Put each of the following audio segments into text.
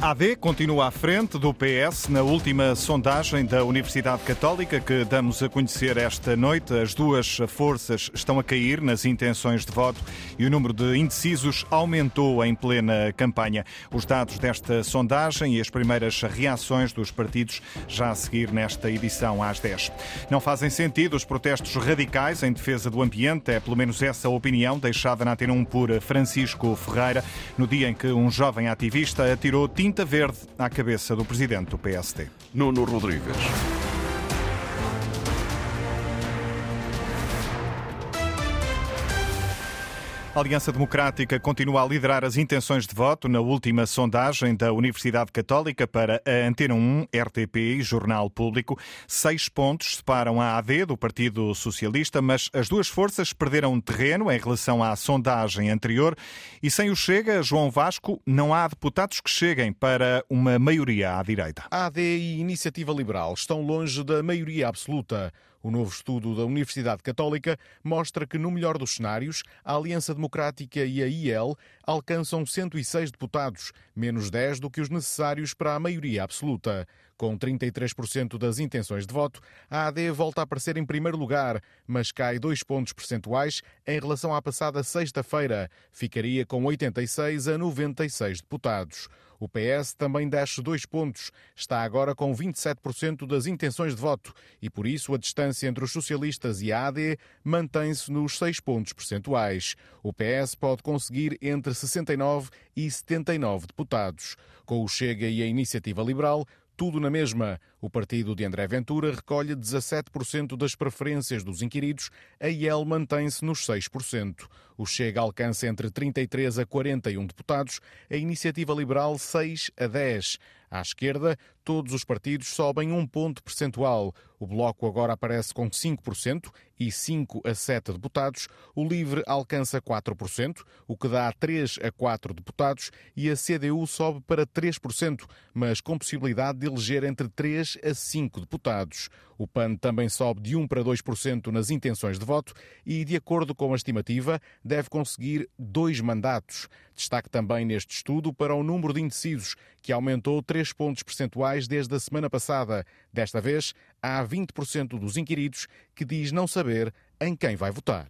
A AD continua à frente do PS na última sondagem da Universidade Católica que damos a conhecer esta noite. As duas forças estão a cair nas intenções de voto e o número de indecisos aumentou em plena campanha. Os dados desta sondagem e as primeiras reações dos partidos já a seguir nesta edição às 10. Não fazem sentido os protestos radicais em defesa do ambiente, é pelo menos essa opinião deixada na Antena 1 por Francisco Ferreira no dia em que um jovem ativista atirou tinta verde à cabeça do presidente do PSD. Nuno Rodrigues. A Aliança Democrática continua a liderar as intenções de voto na última sondagem da Universidade Católica para a Antena 1, RTP e Jornal Público. Seis pontos separam a AD do Partido Socialista, mas as duas forças perderam terreno em relação à sondagem anterior e sem o Chega, João Vasco, não há deputados que cheguem para uma maioria à direita. A AD e Iniciativa Liberal estão longe da maioria absoluta. O novo estudo da Universidade Católica mostra que, no melhor dos cenários, a Aliança Democrática e a IEL alcançam 106 deputados, menos 10 do que os necessários para a maioria absoluta. Com 33% das intenções de voto, a AD volta a aparecer em primeiro lugar, mas cai dois pontos percentuais em relação à passada sexta-feira. Ficaria com 86 a 96 deputados. O PS também desce dois pontos. Está agora com 27% das intenções de voto e, por isso, a distância entre os socialistas e a AD mantém-se nos seis pontos percentuais. O PS pode conseguir entre 69 e 79 deputados. Com o Chega e a Iniciativa Liberal, tudo na mesma. O partido de André Ventura recolhe 17% das preferências dos inquiridos, a IEL mantém-se nos 6%. O Chega alcança entre 33 a 41 deputados, a Iniciativa Liberal 6 a 10. À esquerda, todos os partidos sobem um ponto percentual. O Bloco agora aparece com 5% e 5 a 7 deputados. O Livre alcança 4%, o que dá 3 a 4 deputados, e a CDU sobe para 3%, mas com possibilidade de eleger entre 3 a 5 deputados. O PAN também sobe de 1 para 2% nas intenções de voto e, de acordo com a estimativa, deve conseguir dois mandatos. Destaque também neste estudo para o número de indecisos, que aumentou 3 pontos percentuais desde a semana passada. Desta vez, há 20% dos inquiridos que diz não saber em quem vai votar.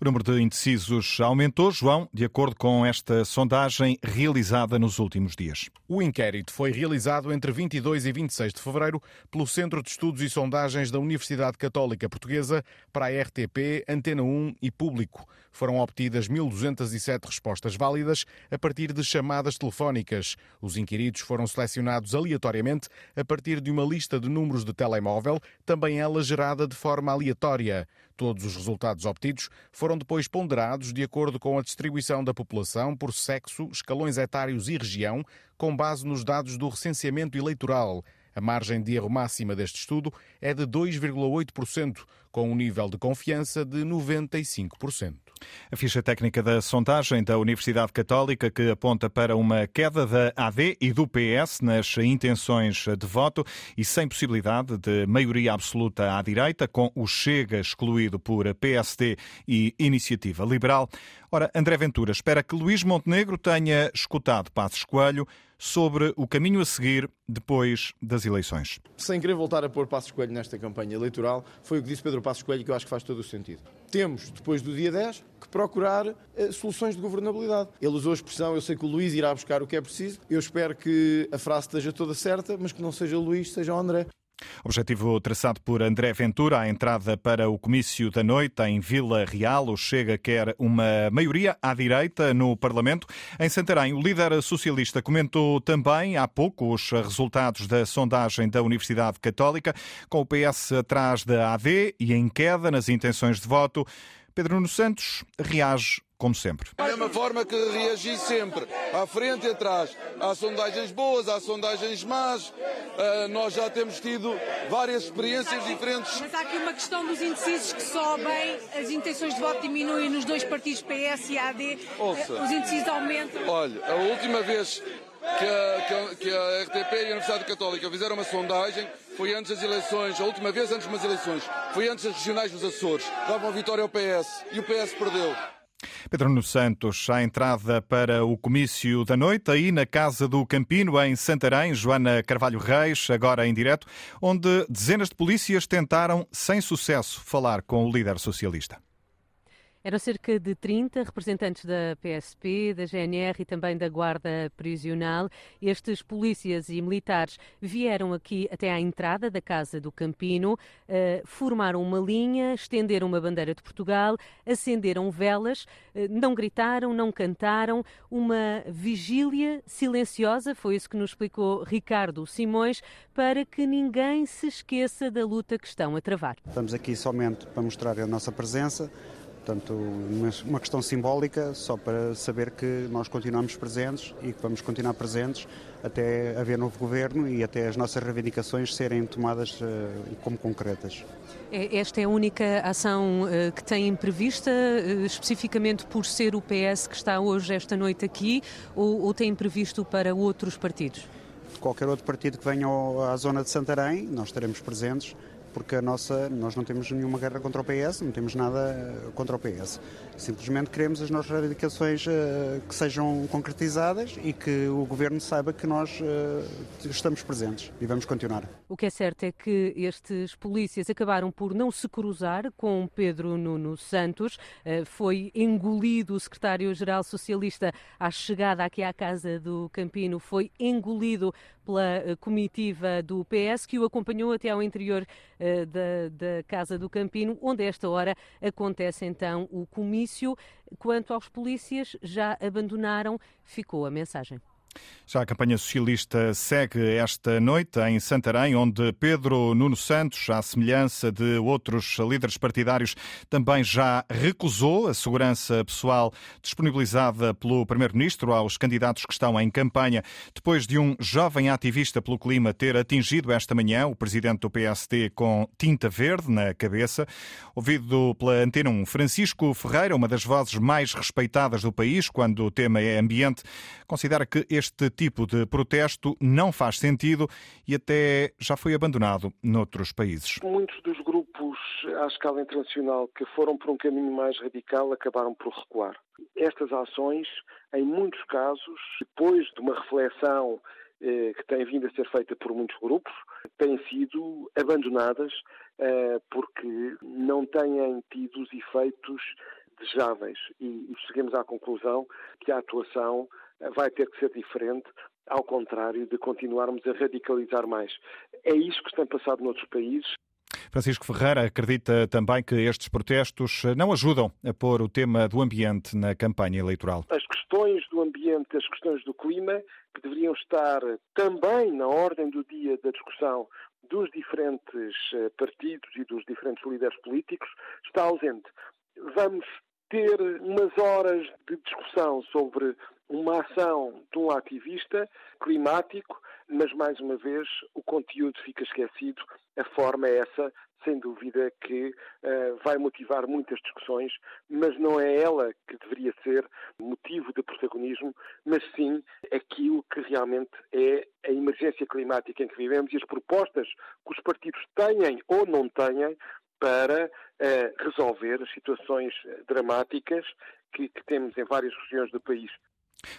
O número de indecisos aumentou, João, de acordo com esta sondagem realizada nos últimos dias. O inquérito foi realizado entre 22 e 26 de fevereiro pelo Centro de Estudos e Sondagens da Universidade Católica Portuguesa para a RTP, Antena 1 e Público. Foram obtidas 1.207 respostas válidas a partir de chamadas telefónicas. Os inquiridos foram selecionados aleatoriamente a partir de uma lista de números de telemóvel, também ela gerada de forma aleatória. Todos os resultados obtidos foram depois ponderados de acordo com a distribuição da população por sexo, escalões etários e região, com base nos dados do recenseamento eleitoral. A margem de erro máxima deste estudo é de 2,8%, com um nível de confiança de 95%. A ficha técnica da sondagem da Universidade Católica que aponta para uma queda da AD e do PS nas intenções de voto e sem possibilidade de maioria absoluta à direita, com o Chega excluído por PSD e Iniciativa Liberal. Ora, André Ventura espera que Luís Montenegro tenha escutado Passos Coelho sobre o caminho a seguir depois das eleições. Sem querer voltar a pôr Passos Coelho nesta campanha eleitoral, foi o que disse Pedro Passos Coelho que eu acho que faz todo o sentido. Temos, depois do dia 10, que procurar eh, soluções de governabilidade. Ele usou a expressão, eu sei que o Luís irá buscar o que é preciso, eu espero que a frase esteja toda certa, mas que não seja o Luís, seja o André. Objetivo traçado por André Ventura, a entrada para o comício da noite em Vila Real. O Chega quer uma maioria à direita no Parlamento. Em Santarém, o líder socialista comentou também há pouco os resultados da sondagem da Universidade Católica, com o PS atrás da AD e em queda nas intenções de voto. Pedro Nuno Santos reage como sempre. Da mesma forma que reagi sempre, à frente e atrás. Há sondagens boas, há sondagens más. Uh, nós já temos tido várias experiências diferentes. Mas há aqui uma questão dos indecisos que sobem, as intenções de voto diminuem nos dois partidos PS e AD, Ouça, os indecisos aumentam. Olha, a última vez que a, que, a, que a, RTP e a Universidade Católica fizeram uma sondagem foi antes das eleições, a última vez antes das eleições, foi antes das regionais dos Açores. Davam a vitória ao PS e o PS perdeu. Pedro Nuno Santos, à entrada para o comício da noite, aí na Casa do Campino, em Santarém, Joana Carvalho Reis, agora em direto, onde dezenas de polícias tentaram, sem sucesso, falar com o líder socialista. Eram cerca de 30 representantes da PSP, da GNR e também da Guarda Prisional. Estes polícias e militares vieram aqui até à entrada da Casa do Campino, eh, formaram uma linha, estenderam uma bandeira de Portugal, acenderam velas, eh, não gritaram, não cantaram, uma vigília silenciosa, foi isso que nos explicou Ricardo Simões, para que ninguém se esqueça da luta que estão a travar. Estamos aqui somente para mostrar a nossa presença Portanto, uma questão simbólica só para saber que nós continuamos presentes e que vamos continuar presentes até haver novo governo e até as nossas reivindicações serem tomadas uh, como concretas. É, esta é a única ação uh, que têm prevista, uh, especificamente por ser o PS que está hoje, esta noite aqui, ou, ou têm previsto para outros partidos? Qualquer outro partido que venha à zona de Santarém, nós estaremos presentes porque a nossa, nós não temos nenhuma guerra contra o PS, não temos nada eh, contra o PS. Simplesmente queremos as nossas reivindicações uh, que sejam concretizadas e que o Governo saiba que nós uh, estamos presentes e vamos continuar. O que é certo é que estes polícias acabaram por não se cruzar com Pedro Nuno Santos. Foi engolido o secretário-geral socialista à chegada aqui à Casa do Campino, foi engolido pela comitiva do PS, que o acompanhou até ao interior uh, da, da, Casa do Campino, onde a esta hora acontece então o comício. Quanto aos polícias, já abandonaram, ficou a mensagem. Já a campanha socialista segue esta noite em Santarém, onde Pedro Nuno Santos, à semelhança de outros líderes partidários, também já recusou a segurança pessoal disponibilizada pelo Primeiro-Ministro aos candidatos que estão em campanha, depois de um jovem ativista pelo clima ter atingido esta manhã o presidente do PSD com tinta verde na cabeça. Ouvido pela Antena 1, Francisco Ferreira, uma das vozes mais respeitadas do país quando o tema é ambiente, considera que este tipo de protesto não faz sentido e até já foi abandonado noutros países. Muitos dos grupos à escala internacional que foram por um caminho mais radical acabaram por recuar. Estas ações, em muitos casos, depois de uma reflexão eh, que tem vindo a ser feita por muitos grupos, têm sido abandonadas eh, porque não têm tido os efeitos desejáveis. E chegamos à conclusão que a atuação vai ter que ser diferente, ao contrário de continuarmos a radicalizar mais. É isso que tem passado noutros países. Francisco Ferreira acredita também que estes protestos não ajudam a pôr o tema do ambiente na campanha eleitoral. As questões do ambiente, as questões do clima, que deveriam estar também na ordem do dia da discussão dos diferentes eh, partidos e dos diferentes líderes políticos, está ausente. Vamos ter umas horas de discussão sobre uma ação de um ativista climático, mas mais uma vez o conteúdo fica esquecido. A forma é essa, sem dúvida, que uh, vai motivar muitas discussões, mas não é ela que deveria ser motivo de protagonismo, mas sim aquilo que realmente é a emergência climática em que vivemos e as propostas que os partidos têm ou não têm para uh, resolver as situações dramáticas que, que temos em várias regiões do país.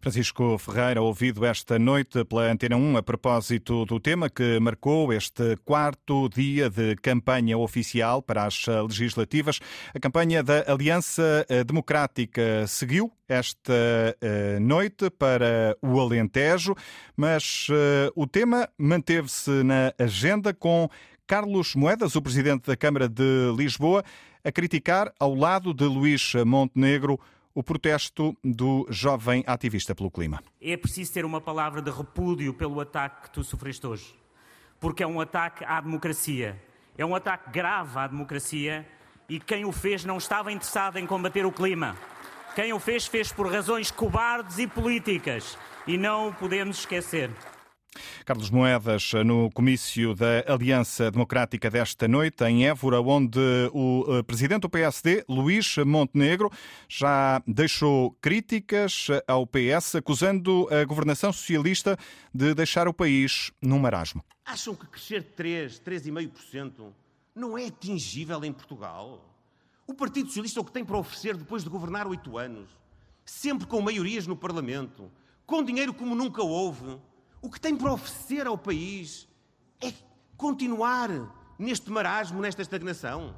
Francisco Ferreira, ouvido esta noite pela Antena 1 a propósito do tema que marcou este quarto dia de campanha oficial para as legislativas. A campanha da Aliança Democrática seguiu esta eh, noite para o Alentejo, mas eh, o tema manteve-se na agenda com Carlos Moedas, o presidente da Câmara de Lisboa, a criticar ao lado de Luís Montenegro o protesto do jovem ativista pelo clima. É preciso ter uma palavra de repúdio pelo ataque que tu sofreste hoje, porque é um ataque à democracia. É um ataque grave à democracia e quem o fez não estava interessado em combater o clima. Quem o fez, fez por razões cobardes e políticas e não o podemos esquecer. Carlos Moedas, no comício da Aliança Democrática desta noite, em Évora, onde o eh, presidente do PSD, Luís Montenegro, já deixou críticas ao PS, acusando a governação socialista de deixar o país num marasmo. Acham que crescer 3, 3,5% não é atingível em Portugal? O Partido Socialista é o que tem para oferecer depois de governar oito anos, sempre com maiorias no Parlamento, com dinheiro como nunca houve. O que tem para oferecer ao país é continuar neste marasmo, nesta estagnação.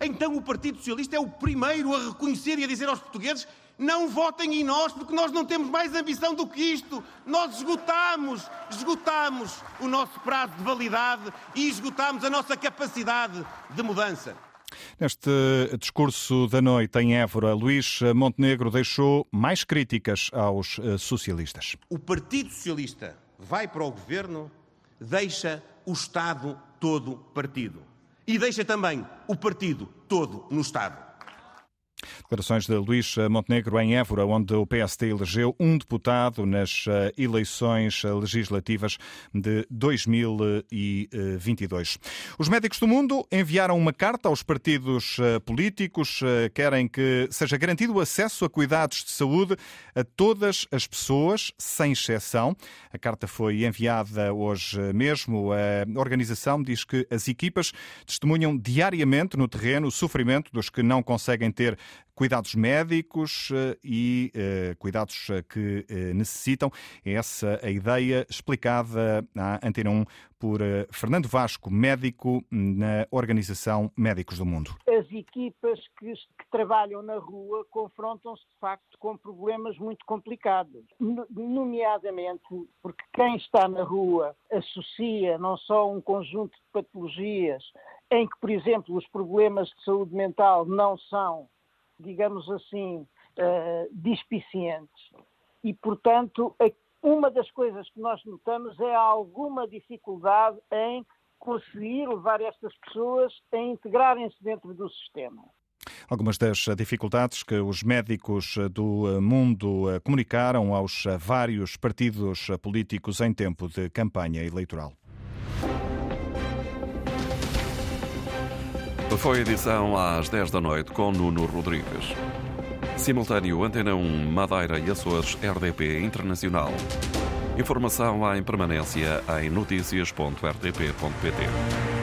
Então o Partido Socialista é o primeiro a reconhecer e a dizer aos portugueses não votem em nós porque nós não temos mais ambição do que isto. Nós esgotamos, esgotamos o nosso prazo de validade e esgotamos a nossa capacidade de mudança. Neste discurso da noite em Évora, Luís Montenegro deixou mais críticas aos eh, socialistas. O Partido Socialista vai para o governo, deixa o Estado todo partido. E deixa também o partido todo no Estado. Declarações de Luís Montenegro em Évora, onde o PSD elegeu um deputado nas eh, eleições legislativas de 2022. Os médicos do mundo enviaram uma carta aos partidos eh, políticos, eh, querem que seja garantido o acesso a cuidados de saúde a todas as pessoas, sem exceção. A carta foi enviada hoje mesmo. A organização diz que as equipas testemunham diariamente no terreno o sofrimento dos que não conseguem ter cuidados médicos eh, e eh, cuidados eh, que necessitam. É essa a ideia explicada à Antena 1 por Fernando Vasco, médico na Organização Médicos do Mundo. As equipas que, que trabalham na rua confrontam-se de facto com problemas muito complicados, nomeadamente porque quem está na rua associa não só um conjunto de patologias em que, por exemplo, os problemas de saúde mental não são digamos assim, uh, dispicientes. E, portanto, uma das coisas que nós notamos é alguma dificuldade em conseguir levar estas pessoas a integrarem-se dentro do sistema. Algumas das dificuldades que os médicos do mundo eh, comunicaram aos vários partidos políticos em tempo de campanha eleitoral. Foi edição às 10 da noite com Nuno Rodrigues. Simultâneo Antena 1, Madeira e Açores, RDP Internacional. Informação em permanência em notícias.rtp.pt.